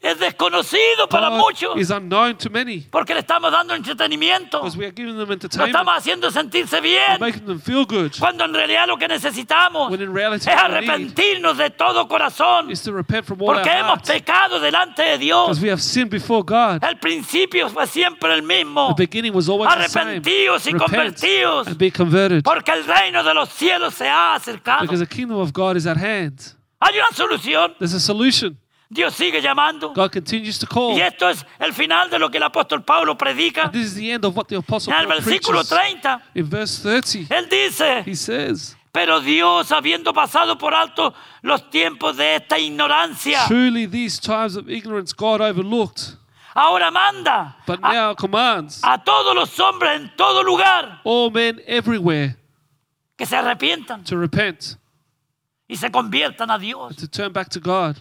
es desconocido para God muchos, is unknown to many porque le estamos dando entretenimiento, because we are giving them lo entertainment, estamos haciendo sentirse we're bien, making them feel good. cuando en realidad lo que necesitamos When in reality, es arrepentirnos de todo corazón, is to repent from all our porque hemos hearts pecado delante de Dios. because we have sinned before God. El principio fue siempre el mismo. The beginning was always the same. Arrepentidos y Repent convertidos, and be converted porque el reino de los cielos se ha acercado. because the kingdom of God is at hand. Hay una solución. There's a solution. Dios sigue llamando. God continues to call. Y esto es el final de lo que el apóstol Pablo predica. And this is the end of what the apostle En el versículo preaches. 30, In verse 30, él dice, he says, pero Dios, habiendo pasado por alto los tiempos de esta ignorancia, Truly these times of ignorance God overlooked, ahora manda but a, now commands a todos los hombres en todo lugar all men everywhere que se arrepientan to repent, y se conviertan a Dios. to turn back to God.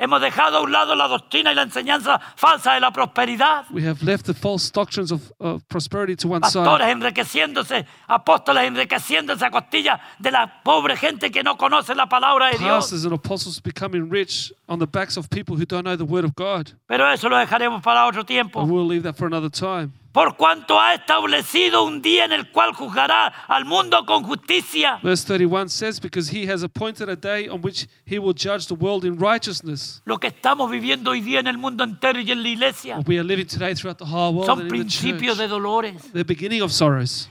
Hemos dejado a un lado la doctrina y la enseñanza falsa de la prosperidad. We have left the false doctrines of, of prosperity to one Pastores side. enriqueciéndose, apóstoles enriqueciéndose a costilla de la pobre gente que no conoce la palabra de Dios. Pastors and apostles becoming rich on the backs of people who don't know the word of God. Pero eso lo dejaremos para otro tiempo. But we'll leave that for another time. Por cuanto ha establecido un día en el cual juzgará al mundo con justicia. Verse 31 says, Because he has appointed a day on which he will judge the world in righteousness. Lo que estamos viviendo hoy día en el mundo entero y en la iglesia What we are living today throughout the whole world son and in the principios church. de dolores. The beginning of sorrows.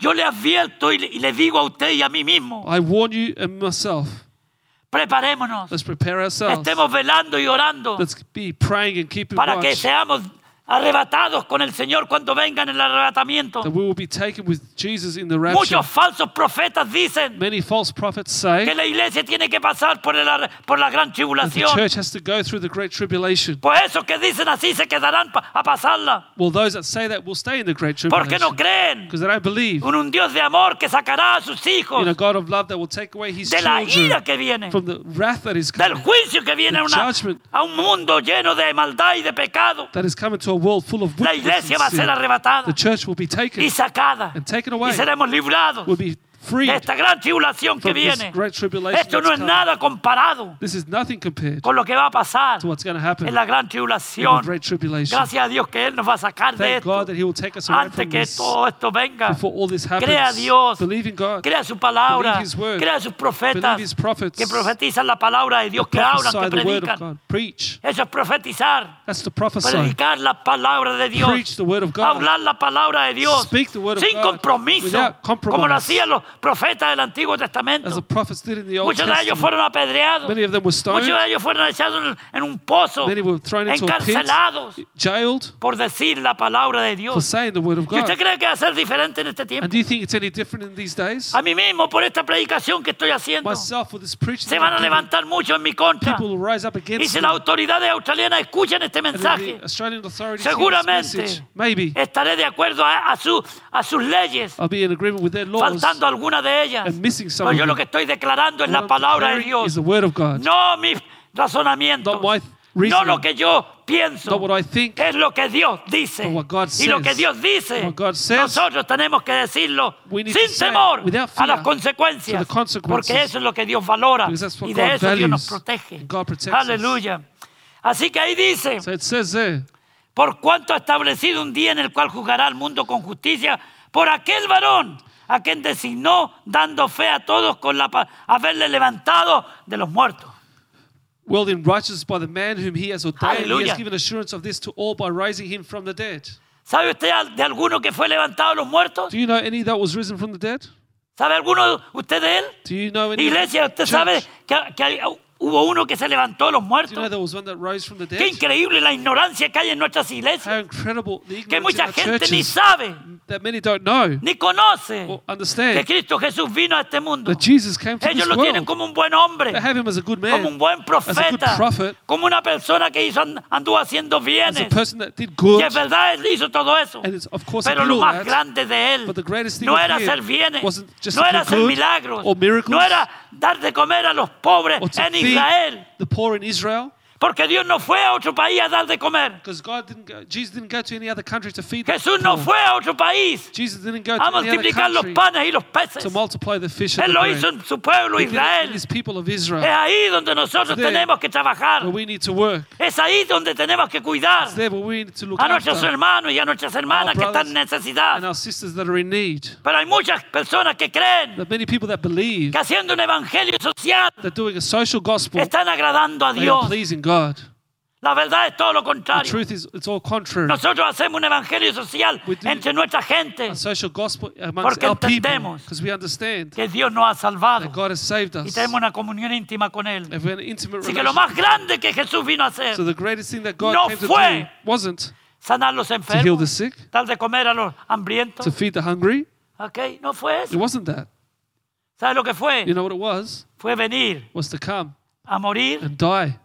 Yo le advierto y le, y le digo a usted y a mí mismo, I warn you and myself. preparémonos, Let's prepare ourselves. estemos velando y orando Let's be praying and keeping para que watch. seamos arrebatados con el Señor cuando venga en el arrebatamiento. That we will be taken with Jesus in the rapture. Muchos falsos profetas dicen Many false prophets say que la iglesia tiene que pasar por, el por la gran that the tribulación. church has to go through the great tribulation. Pues esos que dicen así se quedarán pa- a pasarla. Well, those that say that will stay in the great Porque no tribulation creen because they don't believe en un Dios de amor que sacará a sus hijos in a God of love that will take away his de la children ira que viene, from the wrath that is del coming, juicio que viene a, una- judgment. a un mundo lleno de maldad y de pecado. that is coming to a world full of La iglesia va a ser arrebatada The church will be taken y sacada and taken y away. seremos librados Will be de esta gran tribulación que viene. Esto no es nada comparado This is nothing compared con lo que va a pasar to what's going to happen en la gran in the tribulación. Gracias a Dios que Él nos va a sacar de esto God that He will take us away antes que todo esto venga. Crea a Dios, Believe in God. crea su palabra, Believe His word. crea sus profetas que profetizan la palabra de Dios, que hablan, que predican. Eso es profetizar, predicar la palabra de Dios, hablar la palabra de Dios Speak the word of sin God compromiso, como lo hacían los profetas del Antiguo As Testamento. the prophets did in the Old Muchos de ellos fueron apedreados, Many of them were muchos de ellos fueron echados en, un pozo, Many were thrown into a pit, encarcelados jailed por decir la palabra de for Dios. saying the word of ¿Y usted cree que va a ser diferente en este And tiempo? do you think it's any different in these days? A mí mismo, por esta predicación que estoy haciendo, Myself, with this preaching, se van a levantar muchos en mi contra. people will rise up Y against si las autoridades australianas escuchan este mensaje, seguramente estaré de acuerdo a, a su- a sus leyes, I'll be alguna de ellas. Pero yo lo que estoy declarando es la palabra de Dios, no mis razonamientos, no lo que yo pienso. Es lo que Dios dice. Y lo que Dios dice, nosotros tenemos que decirlo sin temor a las consecuencias. Porque eso es lo que Dios valora. Y de eso Dios nos protege. Aleluya. Así que ahí dice, por cuanto ha establecido un día en el cual juzgará al mundo con justicia por aquel varón a quien designó dando fe a todos con la haberle levantado de los muertos. well in righteousness by the man whom he has ordained, he Hallelujah. has given assurance of this to all by raising him from the dead. ¿Sabe usted de alguno que fue levantado de los muertos? Do you know any that was risen from the dead? ¿Sabe alguno usted de él? Do you know any? Iglesia, usted Church, sabe que, que hay- hubo uno que se levantó de los Do you know muertos. there was one that rose from the Qué increíble la ignorancia que hay en nuestras iglesias. Que mucha gente ni sabe, that many don't know ni conoce or que Cristo Jesús vino a este mundo. that Jesus came to Ellos this lo tienen como un buen hombre, They have him as a good como un buen good profeta, prophet, como una persona que hizo, anduvo haciendo bienes. did Y good. es verdad, él hizo todo eso. Pero lo más that. grande de él no era hacer bienes, no era hacer good milagros, no era dar de comer a los pobres en Israel. the poor in Israel? Porque Dios no fue a otro país a dar de comer. Because God didn't go, Jesus didn't go to any other country to feed Jesús no fue a otro país Jesus didn't go to a any other multiplicar los country panes y los peces. to multiply the fish and Él the lo bread. hizo en su pueblo He did it in Israel. his people of Es ahí donde nosotros there tenemos que trabajar. We need to work. Es ahí donde tenemos que cuidar It's there where we need to look a nuestros after hermanos y a nuestras hermanas que están en and necesidad. our sisters that are in need. Pero hay muchas personas que creen There are many people that believe que haciendo un evangelio social that doing a social gospel están agradando a they are Dios. pleasing God. La verdad es todo lo The contrario. truth is, it's all contrary. Nosotros hacemos un evangelio social We do entre nuestra gente A social gospel amongst Porque our people entendemos because we understand que Dios nos ha salvado that God has saved y us. tenemos una comunión íntima con Él. If we have an intimate Así que lo relationship. más grande que Jesús vino a hacer, So the greatest thing that God No came to fue do wasn't sanar los to heal enfermos, the sick, dar de comer a los hambrientos. to feed the hungry. ¿ok? No fue It eso. wasn't that. ¿Sabes lo que fue? You know what it was? Fue venir Was to come a morir, and die,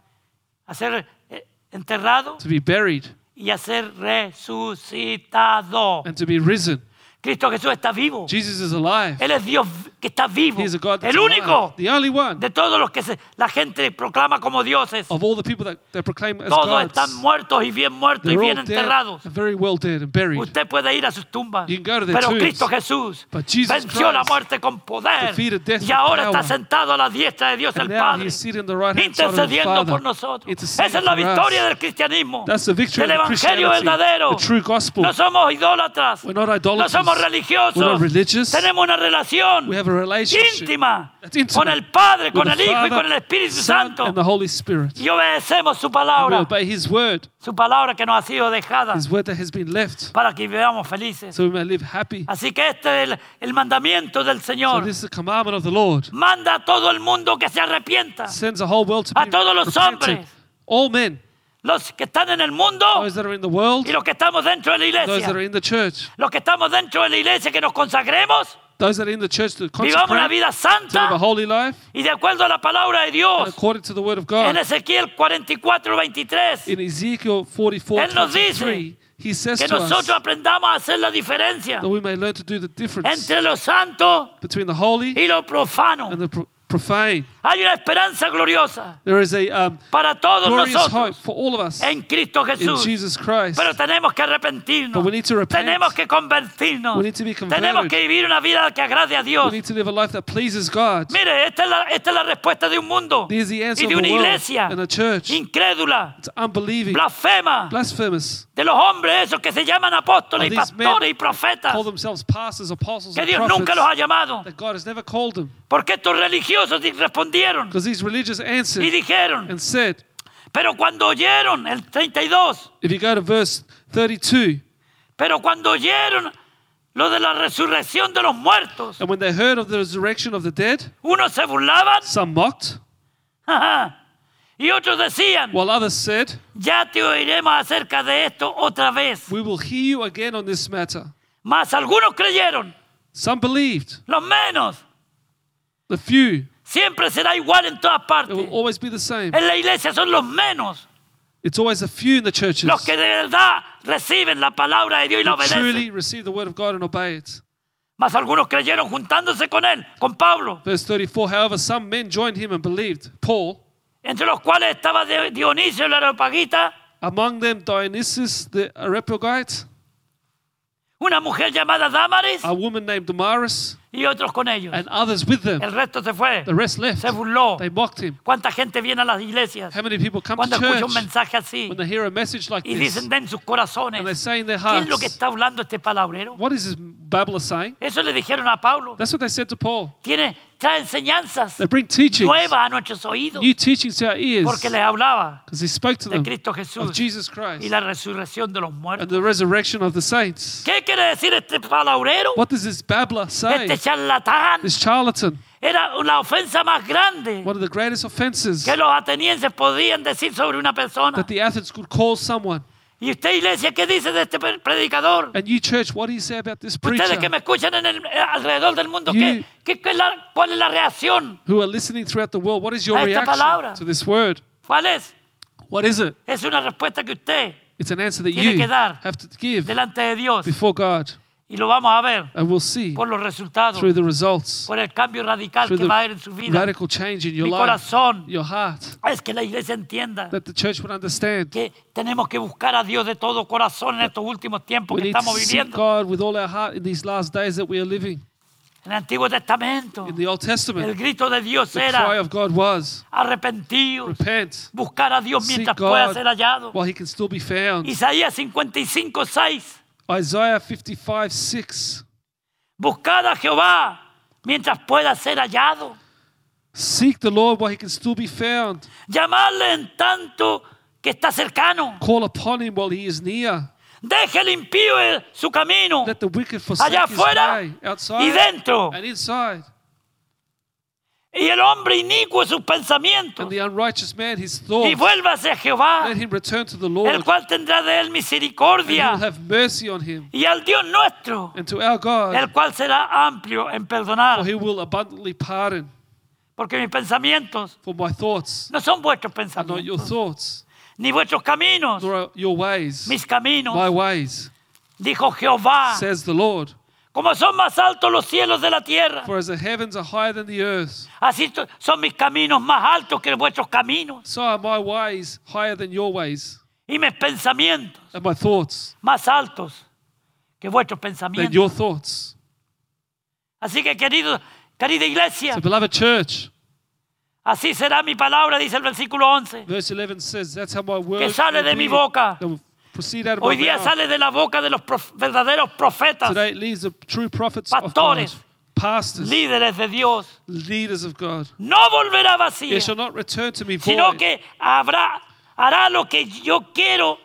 a ser eh, enterrado to be buried, y a ser resucitado. and to be risen. Cristo Jesús está vivo. Jesus is alive. Él es Dios que está vivo. He is a God that's El único alive. The only one de todos los que se- la gente proclama como dioses. of all the people that they proclaim as Todos gods. están muertos y bien muertos y They're bien all dead, enterrados. and very well dead and buried. Usted puede ir a sus tumbas. You can go to their Pero tombs. Cristo Jesús But Jesus venció la Christ muerte con poder. defeated death Y with ahora power. está sentado a la diestra de Dios And el now Padre. he's seated on the right hand side of the Intercediendo Father, por nosotros. interceding Esa es la for us. victoria del cristianismo. That's the victory del of evangelio Christianity, verdadero. the true gospel. No somos idólatras. We're not No idolaters. somos religiosos. We're not religious. Tenemos una relación We have a relationship íntima that's intimate con el Padre, with con the el Hijo y con el Espíritu Son, Santo. and the Holy Spirit. Y obedecemos su We palabra, obey His word, su palabra que nos ha sido dejada His word that has been left, para que vivamos felices. so we may live happy. Así que este es el, el mandamiento del So Señor. this is the commandment of the Lord. Manda a todo el mundo que se arrepienta. Sends the whole world to A be todos los repentant. hombres. All men, Los que están en el mundo those that are in the world, y los que estamos dentro de la those that are iglesia. in the church, Los que estamos dentro de la iglesia que nos consagremos, those that are in the church to vivamos una consecrate, vida to live a santa holy life, y de acuerdo a la palabra de and Dios. according to the word of En God. Ezequiel 44, 23, In Ezekiel 44, Él nos dice 23, He says que to us nosotros aprendamos a hacer la diferencia that we may learn to do the difference entre lo santo between the holy y lo profano. and the pro- profane. Hay una esperanza gloriosa There is a um, para todos glorious hope nosotros for all of us en Cristo in Jesús. Jesus Christ. Pero tenemos que arrepentirnos. But we need to repent. Tenemos que convertirnos. We need to be converted. Tenemos que vivir una vida que agrade a We Dios. need to live a life that pleases God. Mire, esta es, la, esta es la respuesta de un mundo There's the answer y of de the una world iglesia and a church. incrédula, It's unbelieving, blasfema, blasphemous. de los hombres esos que se llaman apóstoles y Of these men pastores y profetas, Call themselves pastors, apostles, que and Dios nunca los ha prophets llamado. that God has never called them. Porque estos religiosos di- respondieron Because these religious y dijeron, and said, pero cuando oyeron, el 32, if you go to verse 32, pero cuando oyeron lo de la resurrección de los muertos, and when they heard of the resurrection of the dead, unos se burlaban some mocked. Y otros decían, while others said, ya te oiremos acerca de esto otra vez. We will hear you again on this matter. Mas algunos creyeron, Some believed, los menos. The few, Siempre será igual en todas it partes. will always be the same. En la iglesia son los menos. It's always a few in the churches. Los que de verdad reciben la palabra de Dios y la who truly receive the word of God and obey it. Mas algunos creyeron juntándose con él, con Pablo, Verse 34 However, some men joined him and believed. Paul, entre los cuales estaba Dionisio el Areopagita, among them Dionysius the Areopagite, una mujer llamada Damaris. A woman named Damaris, y otros con ellos. and others with them. El resto se fue. The rest left. Se burló. They mocked him. ¿Cuánta gente viene a las iglesias How many people come cuando to escucha church un mensaje así when they hear a message like y this dicen en sus and they corazones, say in their ¿qué es lo que hearts, está hablando este palabrero? What is this babbler saying? Eso le dijeron a Pablo. That's what they said to Paul. Tiene, trae enseñanzas They bring teachings, nuevas a nuestros oídos new teachings to our ears, porque les hablaba because he spoke to de them Cristo of Jesús Jesus y Christ la resurrección de los muertos. and the resurrection of the saints. ¿Qué quiere decir este palabrero? What does this babbler say? Este charlatán This charlatan, era la ofensa más grande one of the greatest offenses que los atenienses podían decir sobre una persona. that the Athens could call someone. ¿Y usted, iglesia, qué dice de este pre- predicador? And you, church, what do you say about this Ustedes que preacher me escuchan en el, eh, alrededor del mundo, You- ¿qué, qué- es la- ¿cuál es la reacción? who are listening throughout the world? What is your esta palabra. reaction to this word? ¿Cuál es? What is it? Es una respuesta que usted, It's an answer that Tiene you que dar have to give delante de Dios, before God Y lo vamos a ver And we'll see por los resultados, through the results, por el cambio radical que va a haber en su vida. radical change in your Mi life, corazón your heart, es que la iglesia entienda that the church would understand. que tenemos que buscar a Dios de todo corazón en estos últimos tiempos We que need to estamos seek viviendo. God with all our heart in these last days that we are living. En el Antiguo Testamento, In the Old el Testament, grito de Dios the cry era of God was, arrepentidos, repent, buscar a Dios mientras pueda ser hallado. while he can still be found. Isaías 55, 6. Isaiah 55, 6. Buscad a Jehová mientras pueda ser hallado. Seek the Lord while he can still be found. Llamarle en tanto que está cercano. Call upon him while he is near. Deje el impío su camino Let the wicked forsake allá his afuera way, y outside dentro. and inside. Y el hombre inicuo sus pensamientos. And the unrighteous man his Y thoughts. vuélvase a Jehová, Let him return to the el Lord, cual tendrá de él and he will misericordia. have mercy on him. Y al Dios nuestro, And to our God, el cual será amplio en perdonar. for he will abundantly pardon. Porque mis pensamientos For my thoughts no son vuestros are not your pensamientos, thoughts, ni vuestros caminos, nor your ways mis caminos, my ways, dijo Jehová. says the Lord. Como son más altos los cielos de la tierra, For as the heavens are higher than the earth, así to- son mis caminos más altos que vuestros caminos, so are my ways higher than your ways, y mis pensamientos and my thoughts más altos que vuestros than pensamientos. your thoughts. Así que, querido, querida iglesia, So, beloved church, así será mi palabra, dice el versículo 11. verse 11 says, That's how my word Que sale will de mi be, boca. that will proceed out of Hoy día sale de la boca de los prof- verdaderos profetas, Today it leads the true prophets of God, Pastores. pastors, líderes de Dios. leaders of God. No volverá vacía, It shall not return to me sino void, que habrá, hará lo que yo quiero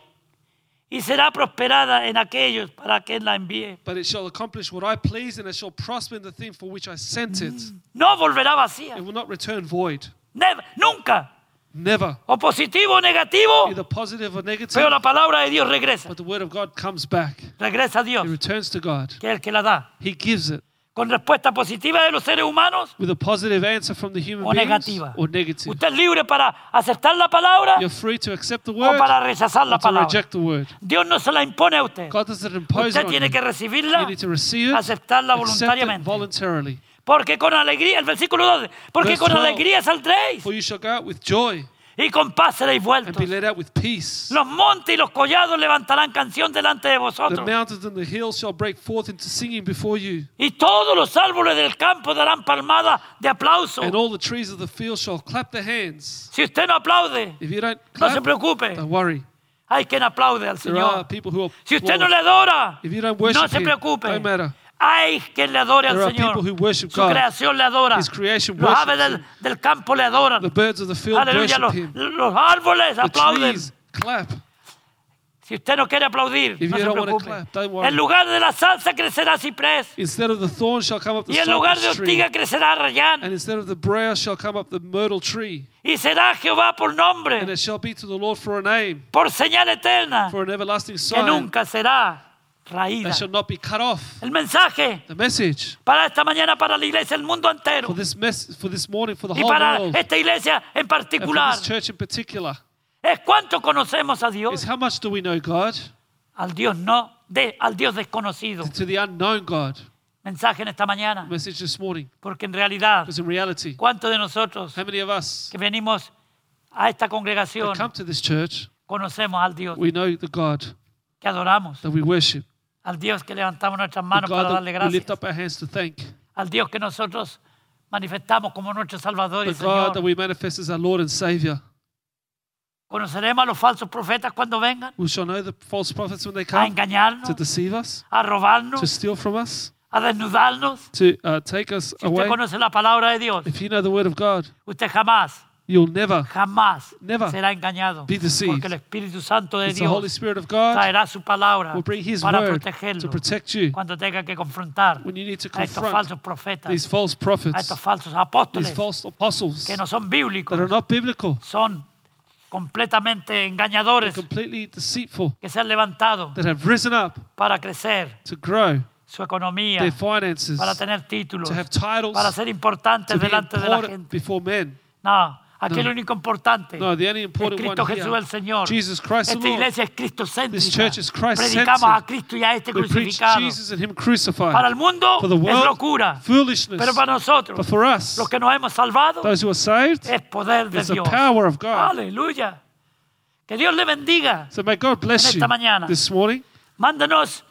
y será prosperada en aquellos para que la envíe. but it shall accomplish what I please, and it shall prosper in the thing for which I sent it. No volverá vacía. It will not return void. Never- nunca. Never. O positivo o negativo, Either positive or negative, pero la palabra de Dios regresa. but the word of God comes back. Regresa a Dios, It returns to God. que es el que la da. He gives it Con respuesta positiva de los seres humanos with a positive answer from the human o beings negativa. or negative. Usted es libre para aceptar la palabra You're free to accept the o word para rechazar la or to palabra. reject the word. Dios no se la impone a usted. God doesn't impose Usted it on tiene you. que recibirla, You need to receive it, aceptarla accept it voluntariamente. voluntarily. Porque con alegría, el versículo 12, porque Verse con 12. alegría saldréis For you shall go out with joy y con paz seréis and be led out with peace. Los montes y los collados levantarán canción delante de The vosotros. mountains and the hills shall break forth into singing before you, Y todos los árboles del campo darán palmadas de aplauso. and all the trees of the field shall clap their hands. Si usted no aplaude, If you don't no se clap, preocupe. don't worry. Hay quien aplaude al There are Señor. people who are. Si usted no le adora, If you don't no worship se Him, preocupe. don't matter. Hay quien le adore al There are Señor. people who worship Su God. creación le adora. His creation Los aves del, campo le adoran. The birds of the field Aleluya. worship Los, Him. los árboles The aplauden. trees clap. Si usted no quiere aplaudir, If no you se don't wanna preocupe. clap, don't worry. En lugar de la salsa crecerá ciprés. Instead of the thorn shall come up the Y en lugar de cypress tree, ortiga crecerá rayán. and instead of the briar shall come up the myrtle tree, Y será Jehová por and nombre, it shall be to the Lord for a name, por señal eterna, for an everlasting que sign nunca será raída. shall not be cut off. El mensaje The message para esta mañana, para la iglesia, el mundo entero. for this mess for this morning for the Y whole para world esta iglesia en and for particular. this church in particular Es cuánto conocemos a is Dios. how much do we know God Al Dios no, de, al Dios desconocido. to the unknown God. Mensaje en esta mañana. Message this morning Porque en realidad, because in reality, ¿cuántos de nosotros how many of us que venimos a esta that congregación come to this church conocemos al Dios we know the God que adoramos? that we worship, Al Dios que levantamos nuestras manos para darle gracias. Al Dios que nosotros manifestamos como nuestro Salvador y Señor. Conoceremos a los falsos profetas cuando vengan We shall know the false prophets when they a come engañarnos, to deceive us, a robarnos, to steal from us, a desnudarnos. to uh, take us Si usted conoce la palabra de Dios, If you know the word of God, usted jamás, you'll never. jamás Never será engañado. be deceived. Porque el Espíritu Santo de It's the Holy Dios Spirit of God traerá su palabra will bring His para word to protegerlo protect you cuando tenga que confrontar when you need to a estos confront falsos profetas, these false a prophets, estos falsos these apóstoles false apostles que no son that bíblicos, are not biblical, son completamente engañadores completely deceitful, que se han levantado that have risen up para crecer to grow su economía, their finances, para tener títulos, to have titles, para ser importantes to be delante de la important gente. before men. No, Aquí No. el único importante No, the only es important Cristo one Jesús here, el Señor. Jesus Christ the Esta iglesia es This cristocéntrica. church is Christ-centered. Predicamos a Cristo y a este We preach crucificado. Jesus and Him crucified. Para el mundo For the es world, locura, foolishness. pero para nosotros, But for us, los que nos hemos salvado, those who are saved, es poder de it's the Dios. power of God. Aleluya. Que Dios le bendiga. So may God bless En you esta mañana. this morning. Mándanos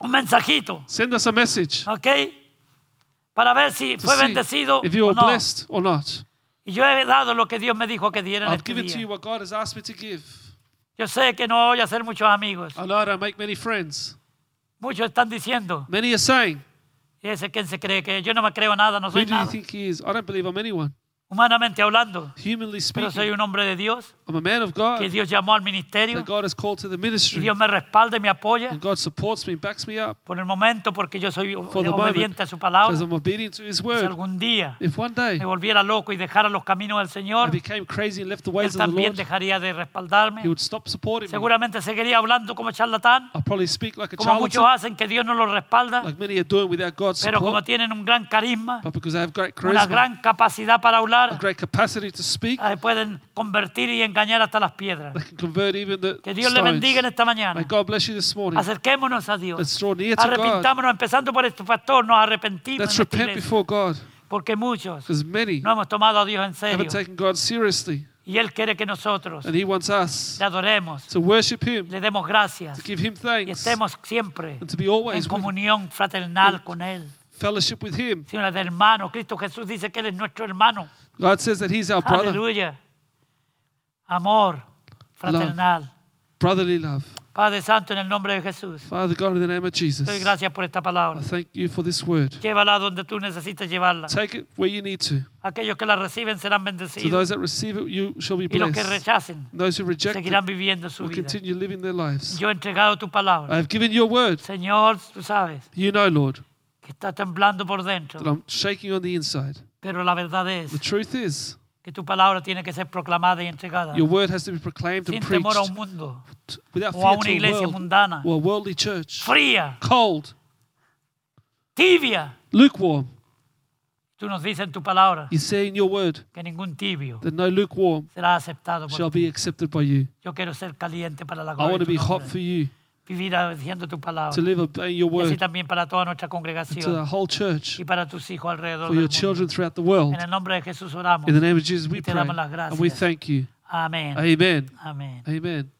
un mensajito, Send us a message ¿ok? Para ver si to fue see bendecido if you o were no. blessed or not. Y yo he dado lo que Dios me dijo que diera en I've este given to you día. what God has asked me to give. Yo sé que no voy a hacer muchos amigos. I know I don't make many friends. Muchos están diciendo, Many are saying, y ese quien se cree que yo no me creo nada, no Who soy do you nada. think He is? I don't believe I'm anyone. Humanamente hablando, Humanly pero soy speaking, un hombre de Dios, I'm a man of que God Dios llamó al ministerio that God has called to the y ministry. Dios me respalda y me apoya And God supports me, backs me up por el momento porque yo soy for the moment obediente a su palabra. I'm obedient to His Si word. algún día If one day me volviera loco y dejara los caminos del Señor, became crazy and left the Él ways of the también Lord, dejaría de respaldarme. He would stop supporting me. Seguramente seguiría hablando como charlatán, I'll probably speak like a como muchos hacen que Dios no los respalda, like many are doing without God's pero como tienen un gran carisma, But because I have great una charisma, gran capacidad para a hablar, great capacity to speak, eh, pueden convertir y engañar hasta las piedras. I can convert even the Que Dios le bendiga en esta May mañana. God bless you this morning. Acerquémonos a Dios. Let's draw near to God. Empezando por este pastor, nos arrepentimos Let's en esta repent before God, porque muchos many no hemos tomado a Dios en serio. haven't taken God seriously, Y Él quiere que nosotros and He wants us le adoremos, to worship Him, le demos gracias to give Him y thanks, estemos siempre and to be en always with comunión fraternal con Él. fellowship with Him. De hermano. Cristo Jesús dice que Él es nuestro hermano. God says that He's our brother, Aleluya. Amor fraternal. brotherly love. Padre Santo, en el nombre de Jesús. Father God, in the name of Doy Jesus, gracias por esta palabra. I thank you for this word. Llévala donde tú necesites llevarla. Take it where you need to. Aquellos que la reciben serán To those that receive it, you shall be Y los que blessed. rechacen those who reject seguirán viviendo su will vida. continue living their lives. Yo he entregado tu I have given your word. Señor, tú sabes You know, Lord, que está temblando por dentro. that I'm shaking on the inside. Pero la verdad es The truth is, que tu palabra tiene que ser proclamada y entregada your word has to be proclaimed and sin temor a un preached mundo without o a fear una to a iglesia world mundana, or a worldly church. fría, Cold, tibia. lukewarm. Tú nos dices en tu palabra You say in your word que ningún tibio that no lukewarm será aceptado por shall ti. be accepted by you. Yo quiero ser caliente para la I gloria want de to be hot nombre. for you, Vivir obedeciendo tu palabra. to live obeying uh, your Y así word también para toda nuestra to the whole church, y para tus hijos alrededor for del your children throughout the world. En el nombre de Jesús oramos. In the name of Jesus, we Y te pray damos las and we thank you. Amén. Amen. Amén. Amen.